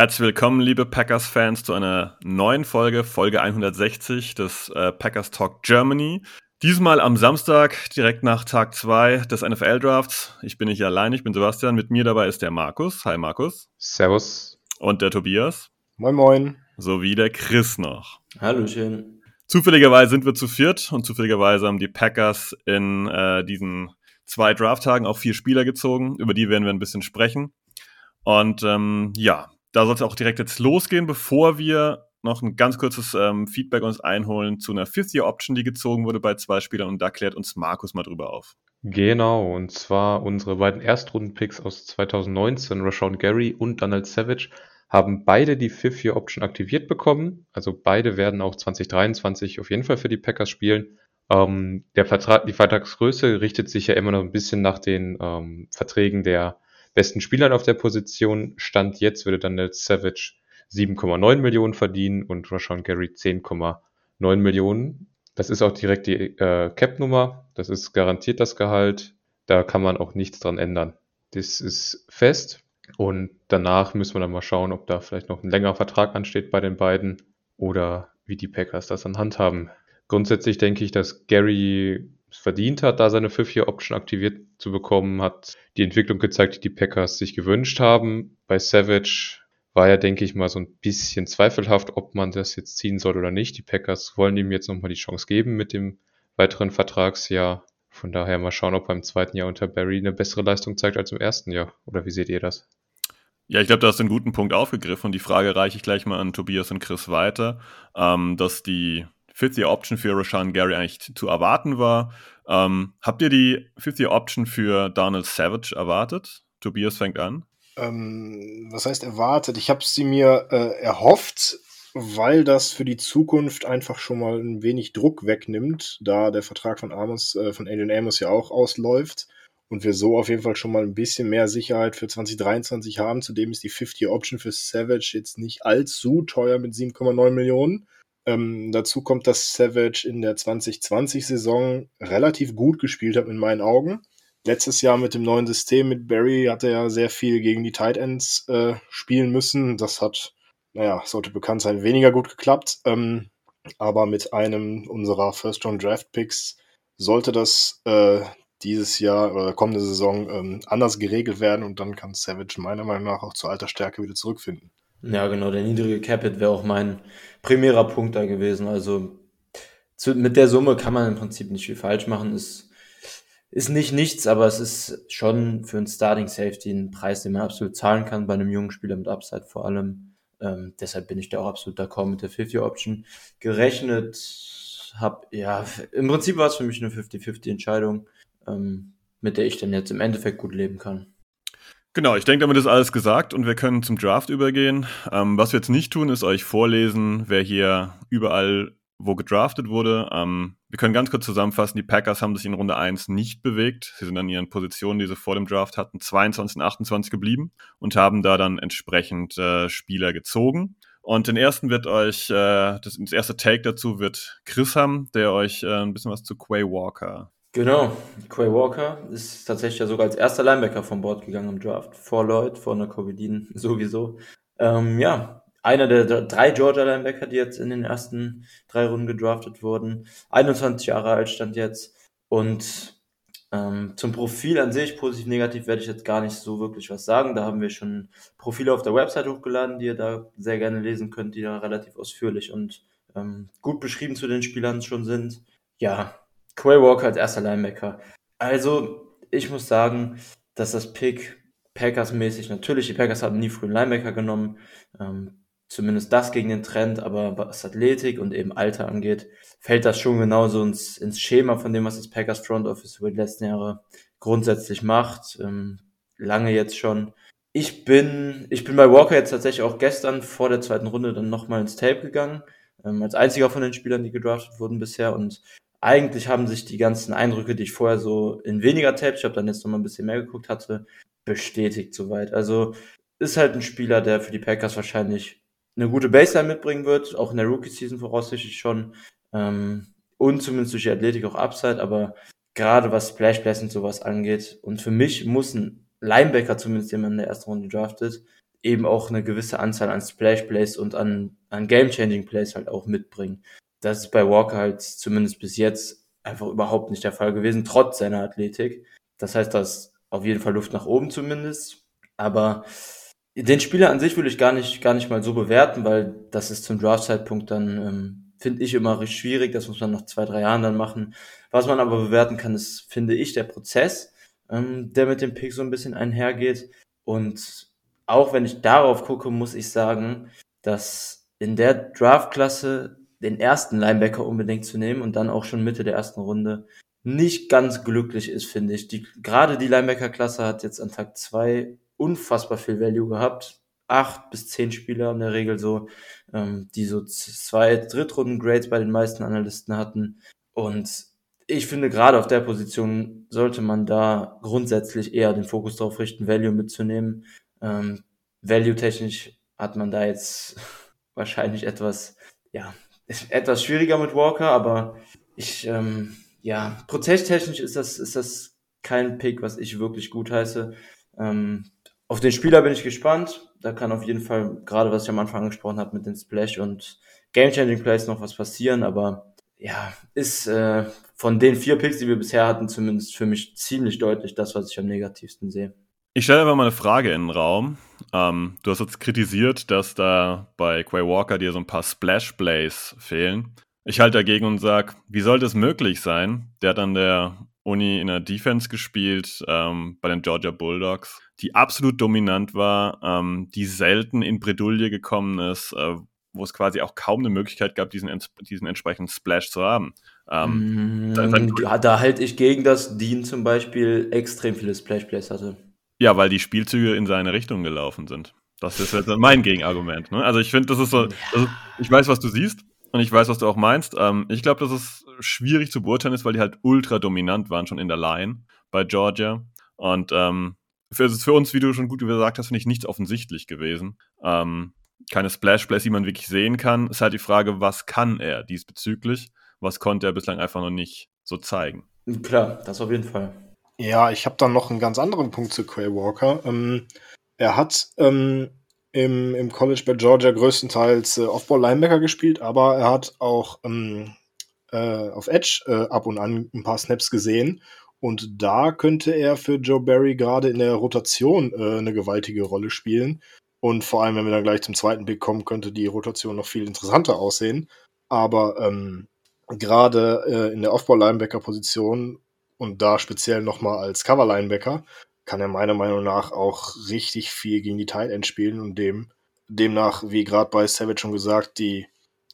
Herzlich willkommen, liebe Packers-Fans, zu einer neuen Folge, Folge 160 des äh, Packers Talk Germany. Diesmal am Samstag, direkt nach Tag 2 des NFL-Drafts. Ich bin nicht allein, ich bin Sebastian. Mit mir dabei ist der Markus. Hi Markus. Servus. Und der Tobias. Moin Moin. Sowie der Chris noch. Hallöchen. Zufälligerweise sind wir zu viert und zufälligerweise haben die Packers in äh, diesen zwei Draft-Tagen auch vier Spieler gezogen. Über die werden wir ein bisschen sprechen. Und ähm, ja, da soll es auch direkt jetzt losgehen, bevor wir noch ein ganz kurzes ähm, Feedback uns einholen zu einer Fifth-Year-Option, die gezogen wurde bei zwei Spielern. Und da klärt uns Markus mal drüber auf. Genau, und zwar unsere beiden Erstrunden-Picks aus 2019, Rashawn Gary und Donald Savage, haben beide die Fifth-Year-Option aktiviert bekommen. Also beide werden auch 2023 auf jeden Fall für die Packers spielen. Ähm, der Vertrag, die Vertragsgröße richtet sich ja immer noch ein bisschen nach den ähm, Verträgen der besten Spielern auf der Position. Stand jetzt würde Daniel Savage 7,9 Millionen verdienen und Rashawn Gary 10,9 Millionen. Das ist auch direkt die äh, Cap-Nummer. Das ist garantiert das Gehalt. Da kann man auch nichts dran ändern. Das ist fest. Und danach müssen wir dann mal schauen, ob da vielleicht noch ein längerer Vertrag ansteht bei den beiden oder wie die Packers das anhand haben. Grundsätzlich denke ich, dass Gary verdient hat, da seine Fifth-Year-Option aktiviert zu bekommen, hat die Entwicklung gezeigt, die die Packers sich gewünscht haben. Bei Savage war ja, denke ich mal, so ein bisschen zweifelhaft, ob man das jetzt ziehen soll oder nicht. Die Packers wollen ihm jetzt nochmal die Chance geben mit dem weiteren Vertragsjahr. Von daher mal schauen, ob er im zweiten Jahr unter Barry eine bessere Leistung zeigt als im ersten Jahr. Oder wie seht ihr das? Ja, ich glaube, du hast einen guten Punkt aufgegriffen und die Frage reiche ich gleich mal an Tobias und Chris weiter, ähm, dass die Fifth-Year-Option für Rashawn Gary eigentlich zu erwarten war. Ähm, habt ihr die Fifth-Year-Option für Donald Savage erwartet? Tobias fängt an. Ähm, was heißt erwartet? Ich habe sie mir äh, erhofft, weil das für die Zukunft einfach schon mal ein wenig Druck wegnimmt, da der Vertrag von Amos, äh, von Adrian Amos ja auch ausläuft und wir so auf jeden Fall schon mal ein bisschen mehr Sicherheit für 2023 haben. Zudem ist die 50-Option für Savage jetzt nicht allzu teuer mit 7,9 Millionen. Ähm, dazu kommt, dass Savage in der 2020-Saison relativ gut gespielt hat in meinen Augen. Letztes Jahr mit dem neuen System mit Barry hat er ja sehr viel gegen die Tight Ends äh, spielen müssen. Das hat, naja, sollte bekannt sein, weniger gut geklappt. Ähm, aber mit einem unserer First-Round-Draft-Picks sollte das äh, dieses Jahr oder kommende Saison ähm, anders geregelt werden und dann kann Savage meiner Meinung nach auch zur alter Stärke wieder zurückfinden. Ja, genau, der niedrige Capit wäre auch mein primärer Punkt da gewesen. Also zu, mit der Summe kann man im Prinzip nicht viel falsch machen. Ist, ist nicht nichts, aber es ist schon für einen Starting Safety ein Preis, den man absolut zahlen kann, bei einem jungen Spieler mit Upside vor allem. Ähm, deshalb bin ich da auch absolut d'accord mit der 50-Option. Gerechnet habe, ja, im Prinzip war es für mich eine 50-50-Entscheidung ähm, mit der ich dann jetzt im Endeffekt gut leben kann. Genau, ich denke, damit ist alles gesagt und wir können zum Draft übergehen. Ähm, was wir jetzt nicht tun, ist euch vorlesen, wer hier überall wo gedraftet wurde. Ähm, wir können ganz kurz zusammenfassen, die Packers haben sich in Runde 1 nicht bewegt. Sie sind an ihren Positionen, die sie vor dem Draft hatten, 22 und 28 geblieben und haben da dann entsprechend äh, Spieler gezogen. Und den ersten wird euch, äh, das, das erste Take dazu wird Chris haben, der euch äh, ein bisschen was zu Quay Walker Genau, Quay Walker ist tatsächlich ja sogar als erster Linebacker vom Board gegangen im Draft. Vor Lloyd, vor Nakovedin sowieso. Ähm, ja, einer der drei Georgia Linebacker, die jetzt in den ersten drei Runden gedraftet wurden. 21 Jahre alt stand jetzt. Und ähm, zum Profil an sich, positiv, negativ, werde ich jetzt gar nicht so wirklich was sagen. Da haben wir schon Profile auf der Website hochgeladen, die ihr da sehr gerne lesen könnt, die da relativ ausführlich und ähm, gut beschrieben zu den Spielern schon sind. Ja, Quay Walker als erster Linebacker. Also, ich muss sagen, dass das Pick Packers-mäßig, natürlich, die Packers haben nie frühen Linebacker genommen, ähm, zumindest das gegen den Trend, aber was Athletik und eben Alter angeht, fällt das schon genauso ins, ins Schema von dem, was das Packers Front Office über die letzten Jahre grundsätzlich macht. Ähm, lange jetzt schon. ich bin, ich bin bei Walker jetzt tatsächlich auch gestern vor der zweiten Runde dann nochmal ins Tape gegangen, ähm, als einziger von den Spielern, die gedraftet wurden bisher. Und eigentlich haben sich die ganzen Eindrücke, die ich vorher so in weniger Tapes, ich habe dann jetzt nochmal ein bisschen mehr geguckt hatte, bestätigt soweit. Also ist halt ein Spieler, der für die Packers wahrscheinlich eine gute Baseline mitbringen wird, auch in der Rookie-Season voraussichtlich schon. Ähm, und zumindest durch die Athletik auch Upside, aber gerade was Splash Plays und sowas angeht. Und für mich muss ein Linebacker, zumindest den man in der ersten Runde draftet, eben auch eine gewisse Anzahl an Splash Plays und an, an Game-Changing Plays halt auch mitbringen. Das ist bei Walker halt zumindest bis jetzt einfach überhaupt nicht der Fall gewesen, trotz seiner Athletik. Das heißt, da ist auf jeden Fall Luft nach oben zumindest. Aber den Spieler an sich will ich gar nicht, gar nicht mal so bewerten, weil das ist zum Draft-Zeitpunkt dann, ähm, finde ich immer recht schwierig. Das muss man nach zwei, drei Jahren dann machen. Was man aber bewerten kann, ist, finde ich, der Prozess, ähm, der mit dem Pick so ein bisschen einhergeht. Und auch wenn ich darauf gucke, muss ich sagen, dass in der Draft-Klasse den ersten Linebacker unbedingt zu nehmen und dann auch schon Mitte der ersten Runde nicht ganz glücklich ist, finde ich. Die, gerade die Linebacker-Klasse hat jetzt an Tag zwei unfassbar viel Value gehabt. Acht bis zehn Spieler in der Regel so, ähm, die so zwei Drittrunden-Grades bei den meisten Analysten hatten. Und ich finde, gerade auf der Position sollte man da grundsätzlich eher den Fokus darauf richten, Value mitzunehmen. Ähm, Value-technisch hat man da jetzt wahrscheinlich etwas, ja, etwas schwieriger mit Walker, aber ich, ähm, ja, prozesstechnisch ist das, ist das kein Pick, was ich wirklich gut heiße. Ähm, auf den Spieler bin ich gespannt. Da kann auf jeden Fall, gerade was ich am Anfang angesprochen habe, mit den Splash und Game-Changing Plays noch was passieren. Aber ja, ist äh, von den vier Picks, die wir bisher hatten, zumindest für mich ziemlich deutlich das, was ich am negativsten sehe. Ich stelle einfach mal eine Frage in den Raum. Ähm, du hast jetzt kritisiert, dass da bei Quay Walker dir so ein paar Splash Plays fehlen. Ich halte dagegen und sage, wie sollte es möglich sein? Der hat an der Uni in der Defense gespielt, ähm, bei den Georgia Bulldogs, die absolut dominant war, ähm, die selten in Bredouille gekommen ist, äh, wo es quasi auch kaum eine Möglichkeit gab, diesen, diesen entsprechenden Splash zu haben. Ähm, mm, da, da halte ich gegen, dass Dean zum Beispiel extrem viele Splash-Plays hatte. Ja, weil die Spielzüge in seine Richtung gelaufen sind. Das ist jetzt mein Gegenargument. Ne? Also ich finde, das ist so, also ich weiß, was du siehst und ich weiß, was du auch meinst. Ähm, ich glaube, dass es schwierig zu beurteilen ist, weil die halt ultra dominant waren schon in der Line bei Georgia. Und ähm, für, für uns, wie du schon gut gesagt hast, finde ich nichts offensichtlich gewesen. Ähm, keine Splash-Plays, die man wirklich sehen kann. Ist halt die Frage, was kann er diesbezüglich? Was konnte er bislang einfach noch nicht so zeigen? Klar, das auf jeden Fall. Ja, ich habe dann noch einen ganz anderen Punkt zu Quay Walker. Ähm, er hat ähm, im, im College bei Georgia größtenteils äh, Off-Ball-Linebacker gespielt, aber er hat auch ähm, äh, auf Edge äh, ab und an ein paar Snaps gesehen. Und da könnte er für Joe Barry gerade in der Rotation äh, eine gewaltige Rolle spielen. Und vor allem, wenn wir dann gleich zum zweiten Pick kommen, könnte die Rotation noch viel interessanter aussehen. Aber ähm, gerade äh, in der Off-Ball-Linebacker-Position und da speziell nochmal als Cover-Linebacker kann er meiner Meinung nach auch richtig viel gegen die Tight End spielen und dem demnach, wie gerade bei Savage schon gesagt, die,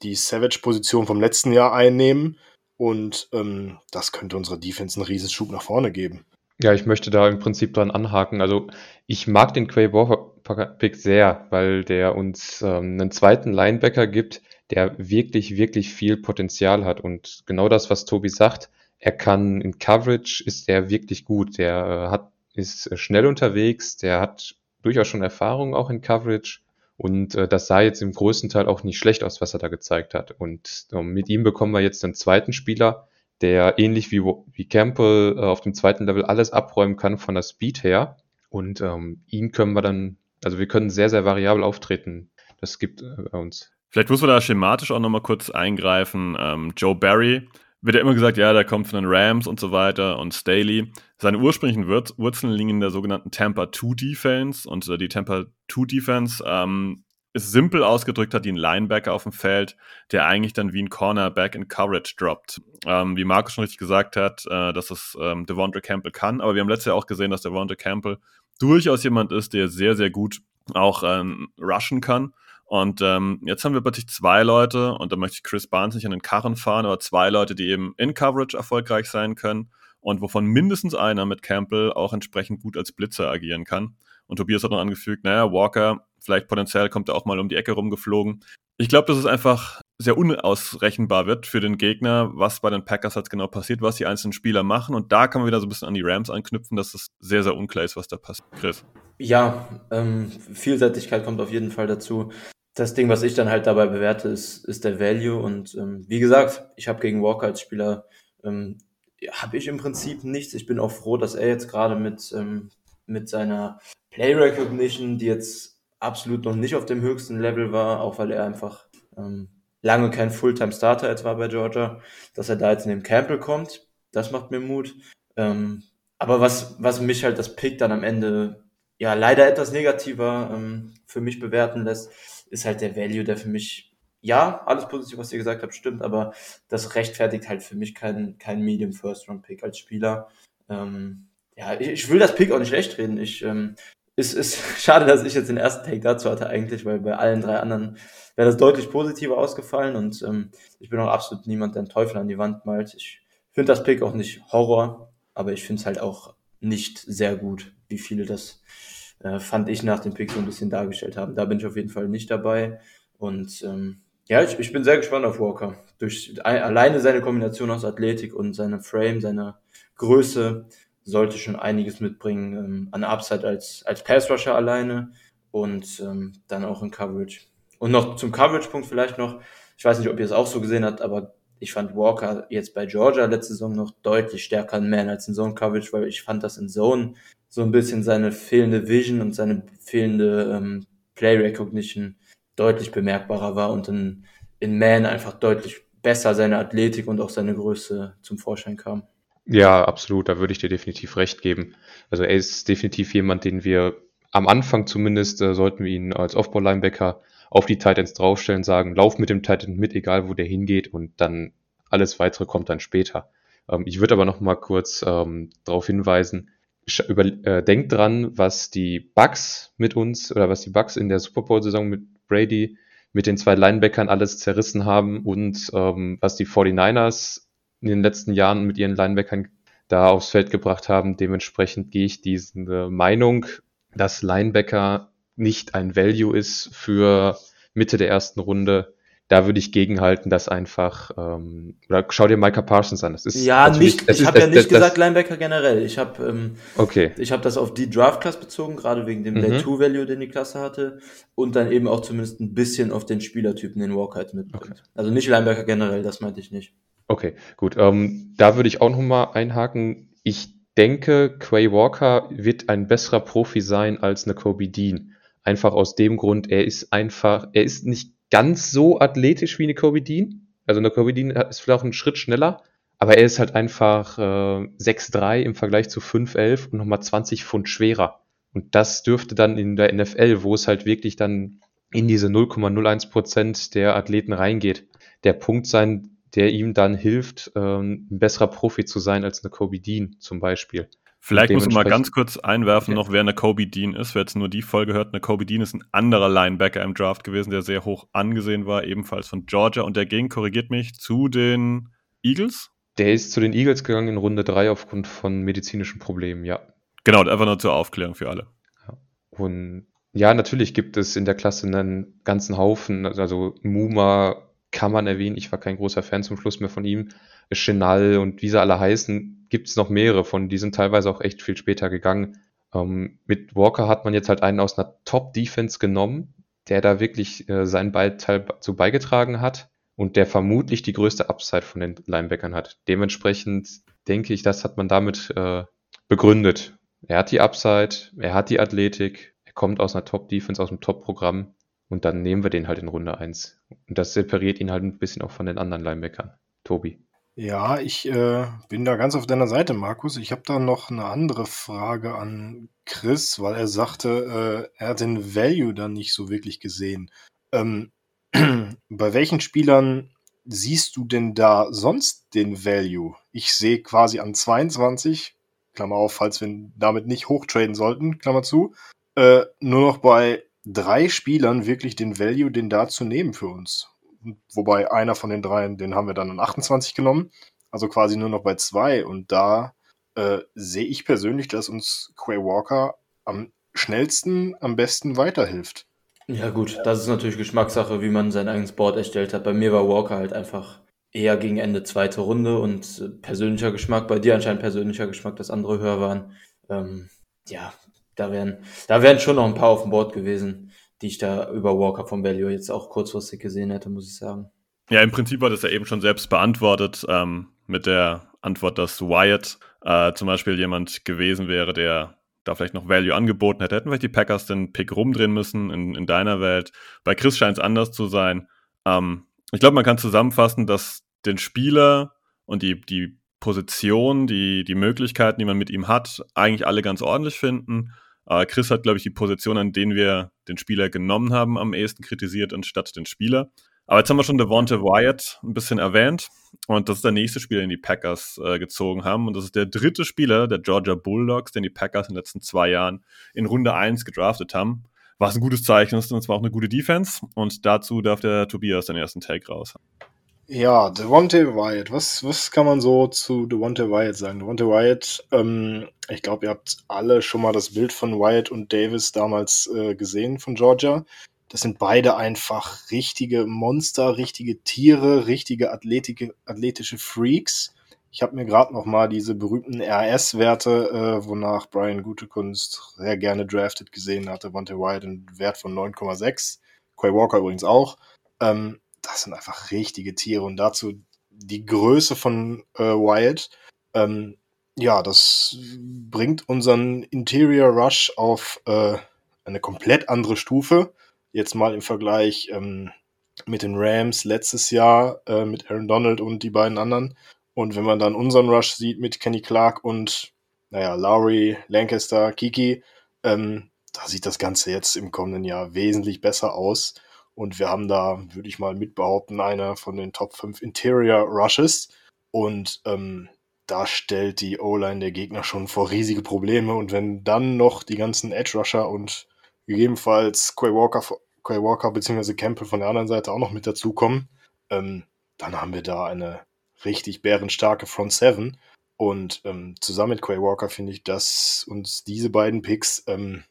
die Savage-Position vom letzten Jahr einnehmen. Und ähm, das könnte unserer Defense einen Riesenschub nach vorne geben. Ja, ich möchte da im Prinzip dran anhaken. Also ich mag den Quay Walker-Pick sehr, weil der uns ähm, einen zweiten Linebacker gibt, der wirklich, wirklich viel Potenzial hat. Und genau das, was Tobi sagt, er kann in Coverage, ist er wirklich gut. Der äh, hat ist äh, schnell unterwegs, der hat durchaus schon Erfahrung auch in Coverage und äh, das sah jetzt im größten Teil auch nicht schlecht aus, was er da gezeigt hat. Und äh, mit ihm bekommen wir jetzt einen zweiten Spieler, der ähnlich wie, wie Campbell äh, auf dem zweiten Level alles abräumen kann von der Speed her. Und ähm, ihn können wir dann, also wir können sehr, sehr variabel auftreten. Das gibt äh, uns. Vielleicht muss man da schematisch auch nochmal kurz eingreifen. Ähm, Joe Barry wird ja immer gesagt, ja, der kommt von den Rams und so weiter und Staley. Seine ursprünglichen Wurzeln liegen in der sogenannten Tampa 2 Defense und äh, die Tampa 2 Defense ähm, ist simpel ausgedrückt, hat einen Linebacker auf dem Feld, der eigentlich dann wie ein Cornerback in Coverage droppt. Ähm, wie Markus schon richtig gesagt hat, äh, dass das ähm, Devondre Campbell kann, aber wir haben letztes Jahr auch gesehen, dass Devondre Campbell durchaus jemand ist, der sehr, sehr gut auch ähm, rushen kann und ähm, jetzt haben wir plötzlich zwei Leute, und da möchte ich Chris Barnes nicht an den Karren fahren, aber zwei Leute, die eben in Coverage erfolgreich sein können und wovon mindestens einer mit Campbell auch entsprechend gut als Blitzer agieren kann. Und Tobias hat noch angefügt, naja, Walker, vielleicht potenziell kommt er auch mal um die Ecke rumgeflogen. Ich glaube, dass es einfach sehr unausrechenbar wird für den Gegner, was bei den Packers jetzt genau passiert, was die einzelnen Spieler machen. Und da kann man wieder so ein bisschen an die Rams anknüpfen, dass es sehr, sehr unklar ist, was da passiert. Chris. Ja, ähm, Vielseitigkeit kommt auf jeden Fall dazu. Das Ding, was ich dann halt dabei bewerte, ist, ist der Value. Und ähm, wie gesagt, ich habe gegen Walker als Spieler, ähm, habe ich im Prinzip nichts. Ich bin auch froh, dass er jetzt gerade mit, ähm, mit seiner Play Recognition, die jetzt absolut noch nicht auf dem höchsten Level war, auch weil er einfach ähm, lange kein Fulltime-Starter jetzt war bei Georgia, dass er da jetzt in den Campbell kommt. Das macht mir Mut. Ähm, aber was, was mich halt das Pick dann am Ende ja leider etwas negativer ähm, für mich bewerten lässt, ist halt der Value, der für mich, ja, alles positiv, was ihr gesagt habt, stimmt, aber das rechtfertigt halt für mich keinen kein Medium First Round Pick als Spieler. Ähm, ja, ich, ich will das Pick auch nicht schlecht reden. Ich, ähm, ist, ist schade, dass ich jetzt den ersten Take dazu hatte eigentlich, weil bei allen drei anderen wäre das deutlich positiver ausgefallen und ähm, ich bin auch absolut niemand, der einen Teufel an die Wand malt. Ich finde das Pick auch nicht Horror, aber ich finde es halt auch nicht sehr gut, wie viele das äh, fand ich nach dem Pick so ein bisschen dargestellt haben. Da bin ich auf jeden Fall nicht dabei. Und ähm, ja, ich, ich bin sehr gespannt auf Walker. Durch alleine seine Kombination aus Athletik und seine Frame, seine Größe sollte schon einiges mitbringen ähm, an Upside als, als Pass Rusher alleine und ähm, dann auch in Coverage. Und noch zum Coverage-Punkt vielleicht noch, ich weiß nicht, ob ihr es auch so gesehen habt, aber ich fand Walker jetzt bei Georgia letzte Saison noch deutlich stärker in Man als in Zone Coverage, weil ich fand das in Zone so ein bisschen seine fehlende Vision und seine fehlende ähm, Play Recognition deutlich bemerkbarer war und in, in Man einfach deutlich besser seine Athletik und auch seine Größe zum Vorschein kam. Ja, absolut, da würde ich dir definitiv recht geben. Also er ist definitiv jemand, den wir am Anfang zumindest, äh, sollten wir ihn als Off-Ball-Linebacker auf die Titans draufstellen, sagen, lauf mit dem Titan mit, egal wo der hingeht und dann alles weitere kommt dann später. Ähm, ich würde aber noch mal kurz ähm, darauf hinweisen, über, äh, denkt dran, was die Bucks mit uns oder was die Bucks in der Super Bowl-Saison mit Brady mit den zwei Linebackern alles zerrissen haben und ähm, was die 49ers in den letzten Jahren mit ihren Linebackern da aufs Feld gebracht haben. Dementsprechend gehe ich diese Meinung, dass Linebacker nicht ein Value ist für Mitte der ersten Runde, da würde ich gegenhalten, dass einfach, ähm, oder schau dir Micah Parsons an. Das ist ja, nicht, ich habe ja nicht das, gesagt Linebacker generell. Ich habe ähm, okay. ich habe das auf die Draft-Class bezogen, gerade wegen dem mhm. Day-2-Value, den die Klasse hatte. Und dann eben auch zumindest ein bisschen auf den Spielertypen, den Walker halt mitbringt. Okay. Also nicht Linebacker generell, das meinte ich nicht. Okay, gut. Ähm, da würde ich auch nochmal einhaken. Ich denke, Quay Walker wird ein besserer Profi sein als eine Kobe Dean. Einfach aus dem Grund, er ist einfach, er ist nicht ganz so athletisch wie eine Kobe Dean. Also eine Kobe Dean ist vielleicht auch einen Schritt schneller, aber er ist halt einfach äh, 6'3 im Vergleich zu 5'11 und nochmal 20 Pfund schwerer. Und das dürfte dann in der NFL, wo es halt wirklich dann in diese 0,01 Prozent der Athleten reingeht, der Punkt sein, der ihm dann hilft, ähm, ein besserer Profi zu sein als eine Kobe Dean zum Beispiel. Vielleicht muss man mal ganz kurz einwerfen, okay. noch wer eine Kobe Dean ist. Wer jetzt nur die Folge hört, eine Kobe Dean ist ein anderer Linebacker im Draft gewesen, der sehr hoch angesehen war, ebenfalls von Georgia. Und der ging, korrigiert mich, zu den Eagles? Der ist zu den Eagles gegangen in Runde 3 aufgrund von medizinischen Problemen, ja. Genau, einfach nur zur Aufklärung für alle. Und ja, natürlich gibt es in der Klasse einen ganzen Haufen, also Muma kann man erwähnen, ich war kein großer Fan zum Schluss mehr von ihm. Chenal und wie sie alle heißen, gibt es noch mehrere von, die sind teilweise auch echt viel später gegangen. Ähm, mit Walker hat man jetzt halt einen aus einer Top-Defense genommen, der da wirklich äh, seinen Beiteil zu beigetragen hat und der vermutlich die größte Upside von den Linebackern hat. Dementsprechend denke ich, das hat man damit äh, begründet. Er hat die Upside, er hat die Athletik, er kommt aus einer Top-Defense, aus einem Top-Programm und dann nehmen wir den halt in Runde 1. Und das separiert ihn halt ein bisschen auch von den anderen Linebackern. Tobi. Ja, ich äh, bin da ganz auf deiner Seite, Markus. Ich habe da noch eine andere Frage an Chris, weil er sagte, äh, er hat den Value dann nicht so wirklich gesehen. Ähm, bei welchen Spielern siehst du denn da sonst den Value? Ich sehe quasi an 22, Klammer auf, falls wir damit nicht hochtraden sollten, Klammer zu, äh, nur noch bei drei Spielern wirklich den Value, den da zu nehmen für uns. Wobei einer von den dreien, den haben wir dann an 28 genommen. Also quasi nur noch bei zwei. Und da äh, sehe ich persönlich, dass uns Quay Walker am schnellsten am besten weiterhilft. Ja, gut, das ist natürlich Geschmackssache, wie man sein eigenes Board erstellt hat. Bei mir war Walker halt einfach eher gegen Ende zweite Runde und äh, persönlicher Geschmack. Bei dir anscheinend persönlicher Geschmack, dass andere höher waren. Ähm, ja, da wären, da wären schon noch ein paar auf dem Board gewesen, die ich da über Walker vom Value jetzt auch kurzfristig gesehen hätte, muss ich sagen. Ja, im Prinzip war das ja eben schon selbst beantwortet ähm, mit der Antwort, dass Wyatt äh, zum Beispiel jemand gewesen wäre, der da vielleicht noch Value angeboten hätte. Hätten vielleicht die Packers den Pick rumdrehen müssen in, in deiner Welt. Bei Chris scheint es anders zu sein. Ähm, ich glaube, man kann zusammenfassen, dass den Spieler und die, die Position, die, die Möglichkeiten, die man mit ihm hat, eigentlich alle ganz ordentlich finden. Aber Chris hat, glaube ich, die Position, an denen wir den Spieler genommen haben, am ehesten kritisiert, anstatt den Spieler. Aber jetzt haben wir schon Devonta Wyatt ein bisschen erwähnt. Und das ist der nächste Spieler, den die Packers äh, gezogen haben. Und das ist der dritte Spieler der Georgia Bulldogs, den die Packers in den letzten zwei Jahren in Runde 1 gedraftet haben. Was ein gutes Zeichen ist und zwar auch eine gute Defense. Und dazu darf der Tobias den ersten Take raus. Ja, Devontae Wyatt. Was, was kann man so zu Devontae Wyatt sagen? Devontae Wyatt, ähm, ich glaube, ihr habt alle schon mal das Bild von Wyatt und Davis damals äh, gesehen von Georgia. Das sind beide einfach richtige Monster, richtige Tiere, richtige Athletik, athletische Freaks. Ich habe mir gerade noch mal diese berühmten RS-Werte, äh, wonach Brian Gutekunst sehr gerne drafted gesehen hatte. Wante White einen Wert von 9,6. Quay Walker übrigens auch. Ähm, das sind einfach richtige Tiere. Und dazu die Größe von äh, Wyatt. Ähm, ja, das bringt unseren Interior Rush auf äh, eine komplett andere Stufe. Jetzt mal im Vergleich ähm, mit den Rams letztes Jahr, äh, mit Aaron Donald und die beiden anderen. Und wenn man dann unseren Rush sieht mit Kenny Clark und, naja, Lowry, Lancaster, Kiki, ähm, da sieht das Ganze jetzt im kommenden Jahr wesentlich besser aus. Und wir haben da, würde ich mal mitbehaupten, einer von den Top 5 Interior Rushes. Und ähm, da stellt die O-Line der Gegner schon vor riesige Probleme. Und wenn dann noch die ganzen Edge Rusher und gegebenenfalls Quay Walker Quay Walker bzw. Campbell von der anderen Seite auch noch mit dazukommen, ähm, dann haben wir da eine richtig bärenstarke Front Seven. Und ähm, zusammen mit Quay Walker finde ich, dass uns diese beiden Picks ähm,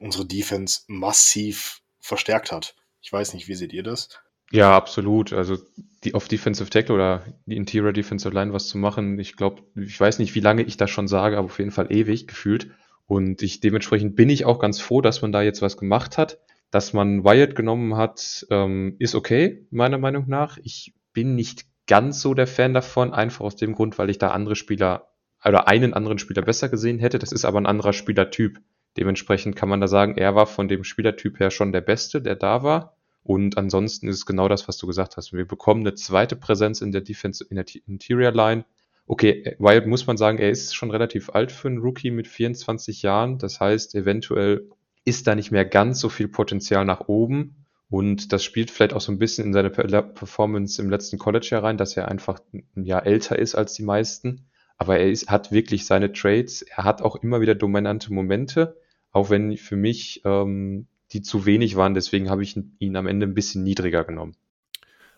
unsere Defense massiv verstärkt hat. Ich weiß nicht, wie seht ihr das? Ja, absolut. Also die auf Defensive Tackle oder die Interior Defensive Line was zu machen, ich glaube, ich weiß nicht, wie lange ich das schon sage, aber auf jeden Fall ewig gefühlt. Und ich dementsprechend bin ich auch ganz froh, dass man da jetzt was gemacht hat. Dass man Wyatt genommen hat, ähm, ist okay, meiner Meinung nach. Ich bin nicht ganz so der Fan davon, einfach aus dem Grund, weil ich da andere Spieler oder einen anderen Spieler besser gesehen hätte. Das ist aber ein anderer Spielertyp. Dementsprechend kann man da sagen, er war von dem Spielertyp her schon der Beste, der da war. Und ansonsten ist es genau das, was du gesagt hast. Wir bekommen eine zweite Präsenz in der Defense, in der Interior Line. Okay, Wyatt muss man sagen, er ist schon relativ alt für einen Rookie mit 24 Jahren. Das heißt, eventuell ist da nicht mehr ganz so viel Potenzial nach oben. Und das spielt vielleicht auch so ein bisschen in seine Performance im letzten College herein, dass er einfach ein Jahr älter ist als die meisten. Aber er ist, hat wirklich seine Trades. Er hat auch immer wieder dominante Momente, auch wenn für mich ähm, die zu wenig waren. Deswegen habe ich ihn am Ende ein bisschen niedriger genommen.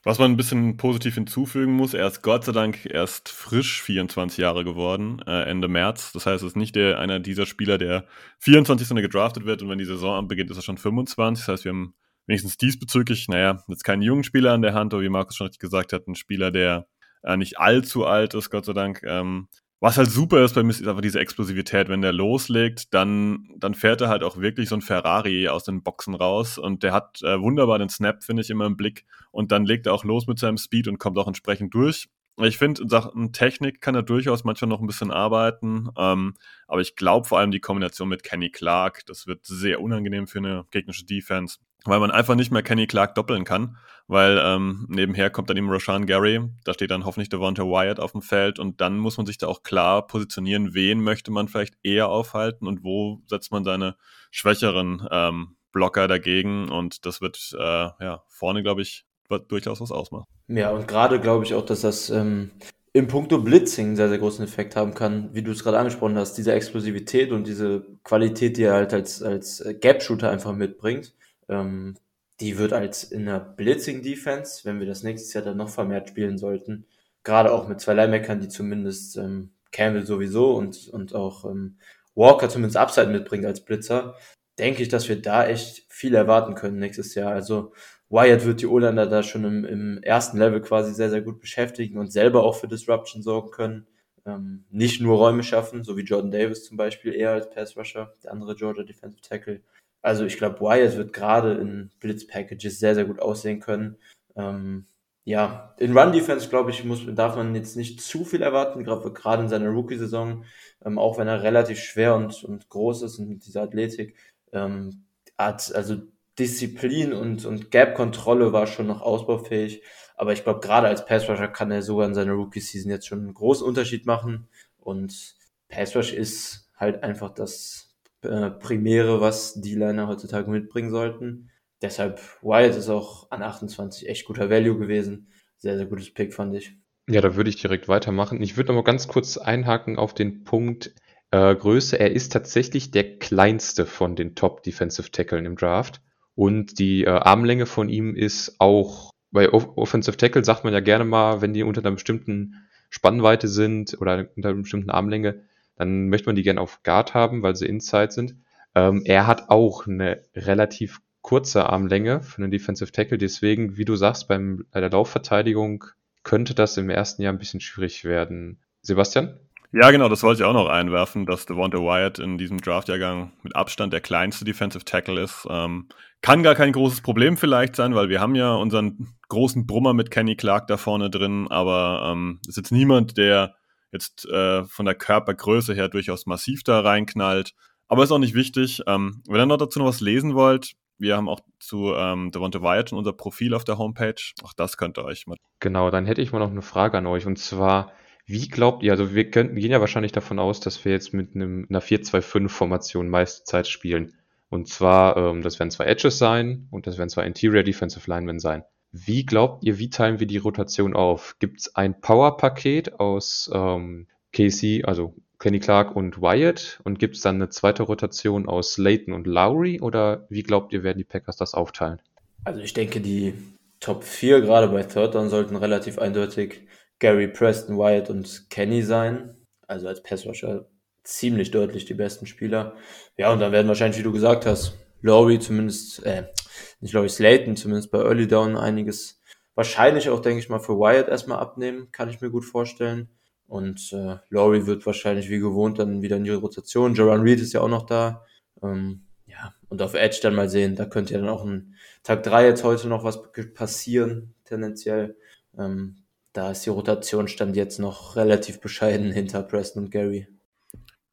Was man ein bisschen positiv hinzufügen muss, er ist Gott sei Dank erst frisch 24 Jahre geworden, äh, Ende März. Das heißt, es ist nicht der, einer dieser Spieler, der 24 Sonne gedraftet wird und wenn die Saison beginnt, ist er schon 25. Das heißt, wir haben wenigstens diesbezüglich, naja, jetzt keinen jungen Spieler an der Hand, aber wie Markus schon richtig gesagt hat, ein Spieler, der äh, nicht allzu alt ist, Gott sei Dank. Ähm, was halt super ist bei mir, ist einfach diese Explosivität. Wenn der loslegt, dann, dann fährt er halt auch wirklich so ein Ferrari aus den Boxen raus und der hat äh, wunderbar den Snap, finde ich, immer im Blick und dann legt er auch los mit seinem Speed und kommt auch entsprechend durch. Ich finde, in Sachen Technik kann er durchaus manchmal noch ein bisschen arbeiten, ähm, aber ich glaube vor allem die Kombination mit Kenny Clark, das wird sehr unangenehm für eine gegnerische Defense, weil man einfach nicht mehr Kenny Clark doppeln kann, weil ähm, nebenher kommt dann eben Rashan Gary, da steht dann hoffentlich Devonta Wyatt auf dem Feld und dann muss man sich da auch klar positionieren, wen möchte man vielleicht eher aufhalten und wo setzt man seine schwächeren ähm, Blocker dagegen und das wird äh, ja vorne, glaube ich, durchaus was ausmacht. Ja, und gerade glaube ich auch, dass das ähm, im Punkto Blitzing einen sehr, sehr großen Effekt haben kann, wie du es gerade angesprochen hast, diese Explosivität und diese Qualität, die er halt als, als Gap-Shooter einfach mitbringt, ähm, die wird als in der Blitzing-Defense, wenn wir das nächstes Jahr dann noch vermehrt spielen sollten, gerade auch mit zwei Linebackern, die zumindest ähm, Campbell sowieso und, und auch ähm, Walker zumindest Upside mitbringt als Blitzer, denke ich, dass wir da echt viel erwarten können nächstes Jahr. Also Wyatt wird die Olander da schon im, im, ersten Level quasi sehr, sehr gut beschäftigen und selber auch für Disruption sorgen können. Ähm, nicht nur Räume schaffen, so wie Jordan Davis zum Beispiel eher als Pass Rusher, der andere Georgia Defensive Tackle. Also ich glaube, Wyatt wird gerade in Blitz-Packages sehr, sehr gut aussehen können. Ähm, ja, in Run-Defense, glaube ich, muss, darf man jetzt nicht zu viel erwarten, gerade in seiner Rookie-Saison, ähm, auch wenn er relativ schwer und, und groß ist und mit dieser Athletik. Ähm, hat, also Disziplin und, und Gap-Kontrolle war schon noch ausbaufähig. Aber ich glaube, gerade als Pass-Rusher kann er sogar in seiner Rookie-Season jetzt schon einen großen Unterschied machen. Und Pass-Rush ist halt einfach das äh, Primäre, was die Liner heutzutage mitbringen sollten. Deshalb, Wyatt ist auch an 28 echt guter Value gewesen. Sehr, sehr gutes Pick, fand ich. Ja, da würde ich direkt weitermachen. Ich würde mal ganz kurz einhaken auf den Punkt äh, Größe. Er ist tatsächlich der kleinste von den Top Defensive Tackeln im Draft. Und die äh, Armlänge von ihm ist auch, bei Offensive Tackle sagt man ja gerne mal, wenn die unter einer bestimmten Spannweite sind oder unter einer bestimmten Armlänge, dann möchte man die gerne auf Guard haben, weil sie Inside sind. Ähm, er hat auch eine relativ kurze Armlänge für einen Defensive Tackle, deswegen, wie du sagst, beim, bei der Laufverteidigung könnte das im ersten Jahr ein bisschen schwierig werden. Sebastian? Ja, genau, das wollte ich auch noch einwerfen, dass Devonta Wyatt in diesem Draftjahrgang mit Abstand der kleinste Defensive Tackle ist. Ähm, kann gar kein großes Problem vielleicht sein, weil wir haben ja unseren großen Brummer mit Kenny Clark da vorne drin, aber ähm, ist jetzt niemand, der jetzt äh, von der Körpergröße her durchaus massiv da reinknallt. Aber ist auch nicht wichtig. Ähm, wenn ihr noch dazu noch was lesen wollt, wir haben auch zu ähm, Devonta Wyatt unser Profil auf der Homepage. Auch das könnt ihr euch mal. Genau, dann hätte ich mal noch eine Frage an euch. Und zwar, wie glaubt ihr, also wir könnten, gehen ja wahrscheinlich davon aus, dass wir jetzt mit einem, einer 4-2-5-Formation meiste Zeit spielen. Und zwar, ähm, das werden zwei Edges sein und das werden zwei Interior Defensive Linemen sein. Wie glaubt ihr, wie teilen wir die Rotation auf? Gibt es ein Power-Paket aus ähm, Casey, also Kenny Clark und Wyatt und gibt es dann eine zweite Rotation aus Layton und Lowry oder wie glaubt ihr, werden die Packers das aufteilen? Also ich denke, die Top 4 gerade bei Third Down sollten relativ eindeutig Gary Preston, Wyatt und Kenny sein. Also als Passrusher ziemlich deutlich die besten Spieler. Ja, und dann werden wahrscheinlich, wie du gesagt hast, Laurie zumindest, äh, nicht Laurie Slayton, zumindest bei Early Down einiges wahrscheinlich auch, denke ich mal, für Wyatt erstmal abnehmen, kann ich mir gut vorstellen. Und äh, Laurie wird wahrscheinlich wie gewohnt dann wieder in die Rotation. Jaron Reed ist ja auch noch da. Ähm, ja, und auf Edge dann mal sehen. Da könnte ja dann auch ein Tag 3 jetzt heute noch was passieren, tendenziell. Ähm, da ist die Rotation stand jetzt noch relativ bescheiden hinter Preston und Gary.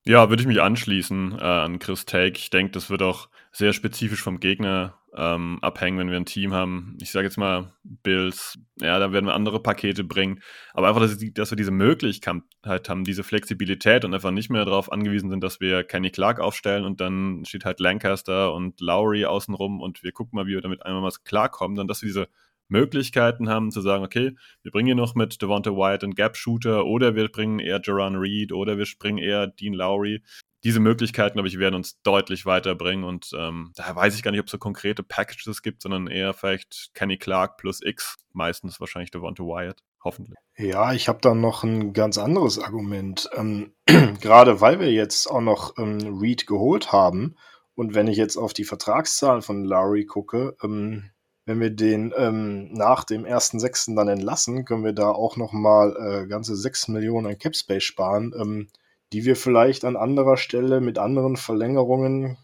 Ja, würde ich mich anschließen äh, an Chris Take. Ich denke, das wird auch sehr spezifisch vom Gegner ähm, abhängen, wenn wir ein Team haben. Ich sage jetzt mal Bills, ja, da werden wir andere Pakete bringen. Aber einfach, dass, dass wir diese Möglichkeit haben, diese Flexibilität und einfach nicht mehr darauf angewiesen sind, dass wir Kenny Clark aufstellen und dann steht halt Lancaster und Lowry außenrum und wir gucken mal, wie wir damit einmal mal klarkommen. Dann, dass wir diese Möglichkeiten haben zu sagen, okay, wir bringen hier noch mit Devonta Wyatt einen Gap-Shooter oder wir bringen eher Jaron Reed oder wir springen eher Dean Lowry. Diese Möglichkeiten, glaube ich, werden uns deutlich weiterbringen und ähm, da weiß ich gar nicht, ob es so konkrete Packages gibt, sondern eher vielleicht Kenny Clark plus X, meistens wahrscheinlich Devonta Wyatt, hoffentlich. Ja, ich habe da noch ein ganz anderes Argument. Ähm, gerade weil wir jetzt auch noch ähm, Reed geholt haben und wenn ich jetzt auf die Vertragszahlen von Lowry gucke, ähm, wenn wir den ähm, nach dem 1.6. dann entlassen, können wir da auch nochmal äh, ganze 6 Millionen an Capspace sparen, ähm, die wir vielleicht an anderer Stelle mit anderen Verlängerungen,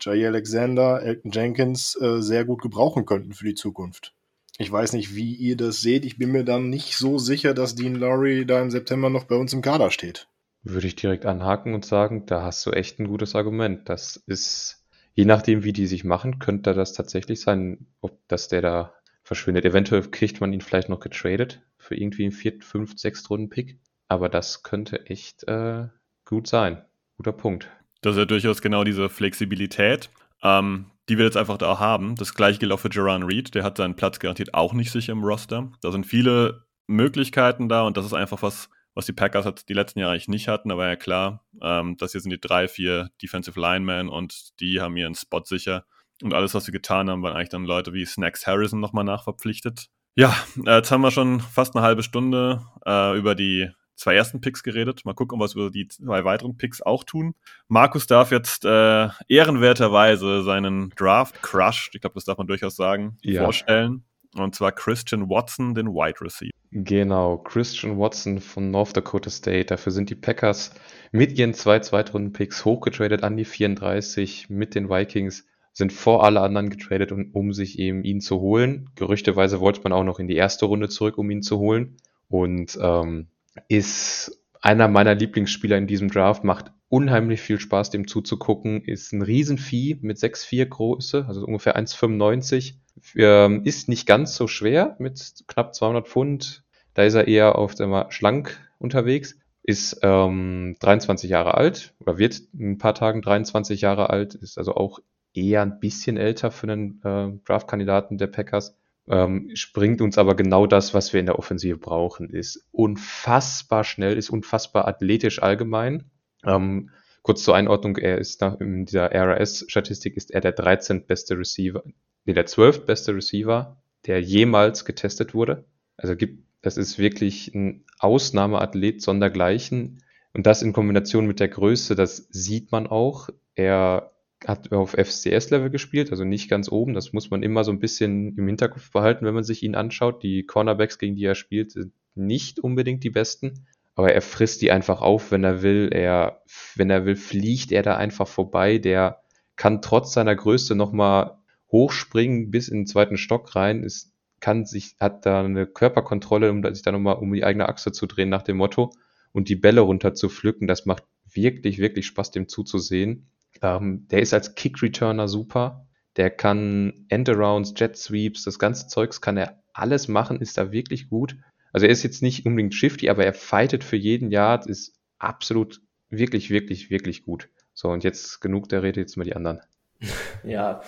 Jay Alexander, Elton Jenkins, äh, sehr gut gebrauchen könnten für die Zukunft. Ich weiß nicht, wie ihr das seht. Ich bin mir dann nicht so sicher, dass Dean Laurie da im September noch bei uns im Kader steht. Würde ich direkt anhaken und sagen, da hast du echt ein gutes Argument. Das ist je nachdem, wie die sich machen, könnte das tatsächlich sein, ob dass der da verschwindet. Eventuell kriegt man ihn vielleicht noch getradet für irgendwie einen vierten, fünften, sechsten Runden-Pick. Aber das könnte echt äh, gut sein. Guter Punkt. Das ist ja durchaus genau diese Flexibilität, ähm, die wir jetzt einfach da haben. Das gleiche gilt auch für Jaron Reed. Der hat seinen Platz garantiert auch nicht sicher im Roster. Da sind viele Möglichkeiten da und das ist einfach was, was die Packers hat die letzten Jahre eigentlich nicht hatten. Da war ja klar, ähm, das hier sind die drei, vier Defensive Linemen und die haben ihren Spot sicher. Und alles, was sie getan haben, waren eigentlich dann Leute wie Snacks Harrison nochmal nachverpflichtet. Ja, äh, jetzt haben wir schon fast eine halbe Stunde äh, über die zwei ersten Picks geredet. Mal gucken, was wir über die zwei weiteren Picks auch tun. Markus darf jetzt äh, ehrenwerterweise seinen Draft Crush, ich glaube, das darf man durchaus sagen, ja. vorstellen. Und zwar Christian Watson, den Wide Receiver. Genau, Christian Watson von North Dakota State. Dafür sind die Packers mit ihren zwei Zweitrunden-Picks hochgetradet an die 34 mit den Vikings, sind vor alle anderen getradet, um, um sich eben ihn zu holen. Gerüchteweise wollte man auch noch in die erste Runde zurück, um ihn zu holen. Und ähm, ist einer meiner Lieblingsspieler in diesem Draft, macht unheimlich viel Spaß, dem zuzugucken, ist ein Riesenvieh mit 6'4 Größe, also ungefähr 1,95 ähm, ist nicht ganz so schwer mit knapp 200 Pfund. Da ist er eher auf der schlank unterwegs. Ist ähm, 23 Jahre alt oder wird in ein paar Tagen 23 Jahre alt. Ist also auch eher ein bisschen älter für einen äh, Draft-Kandidaten der Packers. Ähm, springt uns aber genau das, was wir in der Offensive brauchen. Ist unfassbar schnell, ist unfassbar athletisch allgemein. Ähm, kurz zur Einordnung, er ist nach, in dieser RAS-Statistik ist er der 13. beste Receiver, nee, der 12. beste Receiver, der jemals getestet wurde. Also gibt, das ist wirklich ein Ausnahmeathlet sondergleichen. Und das in Kombination mit der Größe, das sieht man auch. Er hat auf FCS-Level gespielt, also nicht ganz oben. Das muss man immer so ein bisschen im Hinterkopf behalten, wenn man sich ihn anschaut. Die Cornerbacks, gegen die er spielt, sind nicht unbedingt die besten. Aber er frisst die einfach auf, wenn er will. Er, wenn er will, fliegt er da einfach vorbei. Der kann trotz seiner Größe nochmal hochspringen bis in den zweiten Stock rein, ist, kann sich, hat da eine Körperkontrolle, um sich dann nochmal um die eigene Achse zu drehen nach dem Motto und die Bälle runter zu pflücken. Das macht wirklich, wirklich Spaß, dem zuzusehen. Ähm, der ist als Kick-Returner super. Der kann Endarounds, Jet Sweeps, das ganze Zeugs kann er alles machen, ist da wirklich gut. Also er ist jetzt nicht unbedingt shifty, aber er fightet für jeden Yard, ist absolut wirklich, wirklich, wirklich gut. So, und jetzt genug der Rede, jetzt mal die anderen. Ja,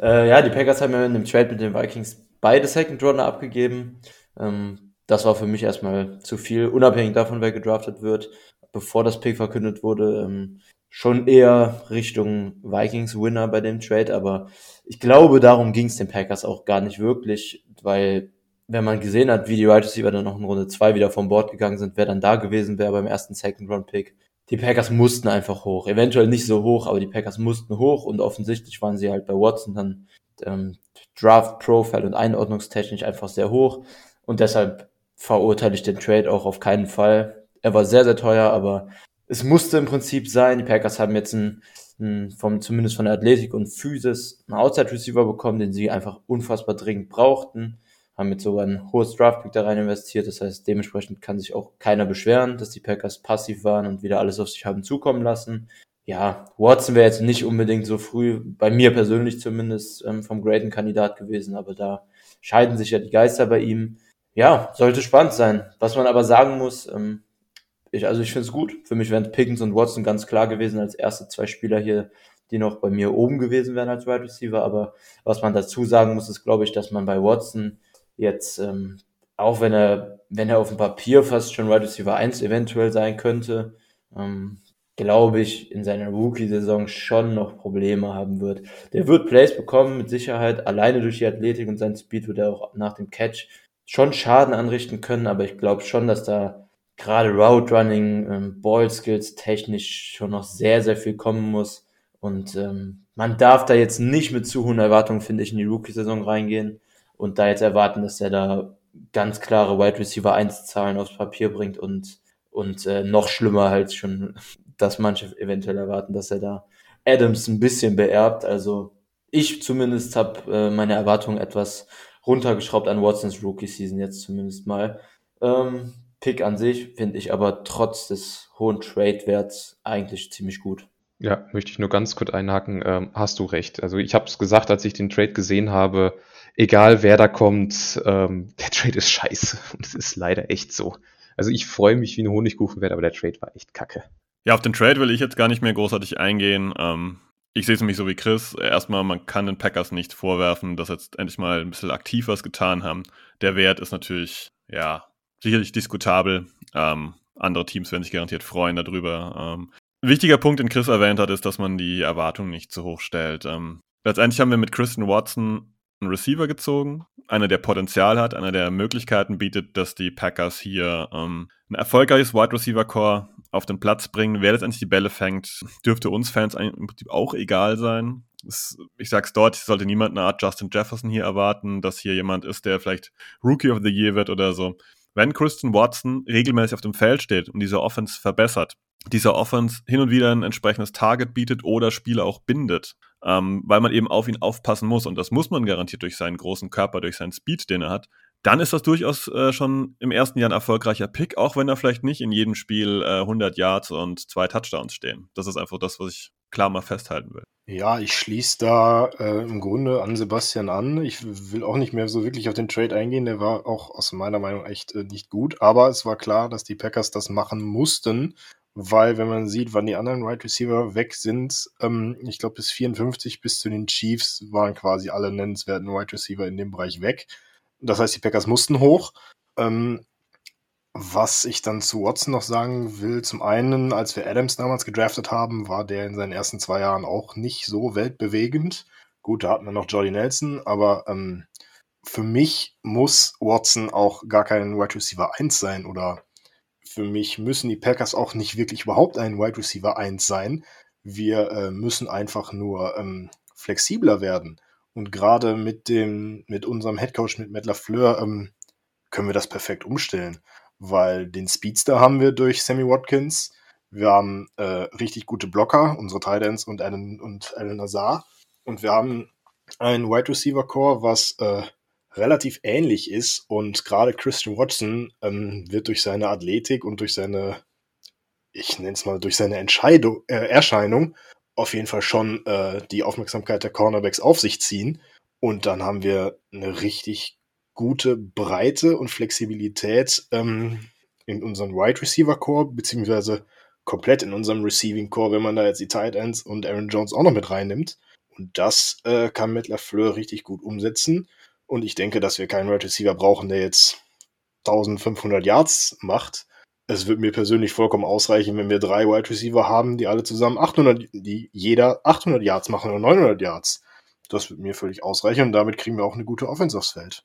äh, ja, die Packers haben ja in dem Trade mit den Vikings beide Second Runner abgegeben. Ähm, das war für mich erstmal zu viel, unabhängig davon, wer gedraftet wird. Bevor das Pick verkündet wurde, ähm, schon eher Richtung Vikings Winner bei dem Trade, aber ich glaube, darum ging es den Packers auch gar nicht wirklich, weil wenn man gesehen hat, wie die Right Receiver dann noch in Runde 2 wieder vom Board gegangen sind, wer dann da gewesen wäre beim ersten Second Round Pick, die Packers mussten einfach hoch. Eventuell nicht so hoch, aber die Packers mussten hoch und offensichtlich waren sie halt bei Watson dann ähm, Draft Profile und einordnungstechnisch einfach sehr hoch und deshalb verurteile ich den Trade auch auf keinen Fall. Er war sehr, sehr teuer, aber es musste im Prinzip sein. Die Packers haben jetzt einen, einen vom, zumindest von der Athletik und Physis einen Outside Receiver bekommen, den sie einfach unfassbar dringend brauchten haben jetzt sogar ein hohes Draftpick da rein investiert. Das heißt, dementsprechend kann sich auch keiner beschweren, dass die Packers passiv waren und wieder alles auf sich haben zukommen lassen. Ja, Watson wäre jetzt nicht unbedingt so früh, bei mir persönlich zumindest, ähm, vom Graden-Kandidat gewesen, aber da scheiden sich ja die Geister bei ihm. Ja, sollte spannend sein. Was man aber sagen muss, ähm, ich, also ich finde es gut. Für mich wären Pickens und Watson ganz klar gewesen als erste zwei Spieler hier, die noch bei mir oben gewesen wären als Wide Receiver. Aber was man dazu sagen muss, ist, glaube ich, dass man bei Watson jetzt, ähm, auch wenn er, wenn er auf dem Papier fast schon Wide Receiver 1 eventuell sein könnte, ähm, glaube ich, in seiner Rookie-Saison schon noch Probleme haben wird. Der wird Plays bekommen, mit Sicherheit. Alleine durch die Athletik und sein Speed wird er auch nach dem Catch schon Schaden anrichten können, aber ich glaube schon, dass da gerade Route Running, ähm, Ball Skills technisch schon noch sehr, sehr viel kommen muss. Und ähm, man darf da jetzt nicht mit zu hohen Erwartungen, finde ich, in die Rookie-Saison reingehen und da jetzt erwarten, dass er da ganz klare Wide Receiver 1 Zahlen aufs Papier bringt und, und äh, noch schlimmer halt schon, dass manche eventuell erwarten, dass er da Adams ein bisschen beerbt. Also ich zumindest habe äh, meine Erwartungen etwas runtergeschraubt an Watsons Rookie Season jetzt zumindest mal. Ähm, Pick an sich finde ich aber trotz des hohen Trade-Werts eigentlich ziemlich gut. Ja, möchte ich nur ganz kurz einhaken. Ähm, hast du recht. Also ich habe es gesagt, als ich den Trade gesehen habe, egal wer da kommt, ähm, der Trade ist scheiße. Und es ist leider echt so. Also ich freue mich wie eine Honigkuchenwert, aber der Trade war echt kacke. Ja, auf den Trade will ich jetzt gar nicht mehr großartig eingehen. Ähm, ich sehe es nämlich so wie Chris. Erstmal, man kann den Packers nicht vorwerfen, dass jetzt endlich mal ein bisschen aktiv was getan haben. Der Wert ist natürlich, ja, sicherlich diskutabel. Ähm, andere Teams werden sich garantiert freuen darüber. Ähm, wichtiger Punkt, den Chris erwähnt hat, ist, dass man die Erwartungen nicht zu hoch stellt. Ähm, letztendlich haben wir mit Christian Watson einen Receiver gezogen, einer, der Potenzial hat, einer, der Möglichkeiten bietet, dass die Packers hier ähm, ein erfolgreiches Wide Receiver Core auf den Platz bringen. Wer letztendlich die Bälle fängt, dürfte uns Fans im Prinzip auch egal sein. Ich sag's dort, sollte niemand eine Art Justin Jefferson hier erwarten, dass hier jemand ist, der vielleicht Rookie of the Year wird oder so. Wenn Christian Watson regelmäßig auf dem Feld steht und diese Offense verbessert, dieser Offense hin und wieder ein entsprechendes Target bietet oder Spieler auch bindet, ähm, weil man eben auf ihn aufpassen muss. Und das muss man garantiert durch seinen großen Körper, durch seinen Speed, den er hat. Dann ist das durchaus äh, schon im ersten Jahr ein erfolgreicher Pick, auch wenn er vielleicht nicht in jedem Spiel äh, 100 Yards und zwei Touchdowns stehen. Das ist einfach das, was ich klar mal festhalten will. Ja, ich schließe da äh, im Grunde an Sebastian an. Ich will auch nicht mehr so wirklich auf den Trade eingehen. Der war auch aus meiner Meinung echt äh, nicht gut. Aber es war klar, dass die Packers das machen mussten, weil wenn man sieht, wann die anderen Wide right Receiver weg sind, ähm, ich glaube bis 54 bis zu den Chiefs waren quasi alle nennenswerten Wide right Receiver in dem Bereich weg. Das heißt, die Packers mussten hoch. Ähm, was ich dann zu Watson noch sagen will, zum einen, als wir Adams damals gedraftet haben, war der in seinen ersten zwei Jahren auch nicht so weltbewegend. Gut, da hatten wir noch Jordy Nelson, aber ähm, für mich muss Watson auch gar kein Wide Receiver 1 sein oder für mich müssen die Packers auch nicht wirklich überhaupt ein Wide Receiver 1 sein. Wir äh, müssen einfach nur ähm, flexibler werden. Und gerade mit dem, mit unserem Headcoach, mit Matt LaFleur, ähm, können wir das perfekt umstellen. Weil den Speedster haben wir durch Sammy Watkins. Wir haben äh, richtig gute Blocker, unsere Titans und Alan, und Alan Nazar. Und wir haben ein Wide Receiver Core, was äh, relativ ähnlich ist und gerade Christian Watson ähm, wird durch seine Athletik und durch seine, ich nenne es mal, durch seine Entscheidung, äh, Erscheinung auf jeden Fall schon äh, die Aufmerksamkeit der Cornerbacks auf sich ziehen. Und dann haben wir eine richtig gute Breite und Flexibilität ähm, in unserem Wide Receiver Core, beziehungsweise komplett in unserem Receiving Core, wenn man da jetzt die Tight Ends und Aaron Jones auch noch mit reinnimmt. Und das äh, kann mit LaFleur richtig gut umsetzen. Und ich denke, dass wir keinen Wide Receiver brauchen, der jetzt 1500 Yards macht. Es wird mir persönlich vollkommen ausreichen, wenn wir drei Wide Receiver haben, die alle zusammen 800, die jeder 800 Yards machen oder 900 Yards. Das wird mir völlig ausreichen und damit kriegen wir auch eine gute Offense aufs Feld.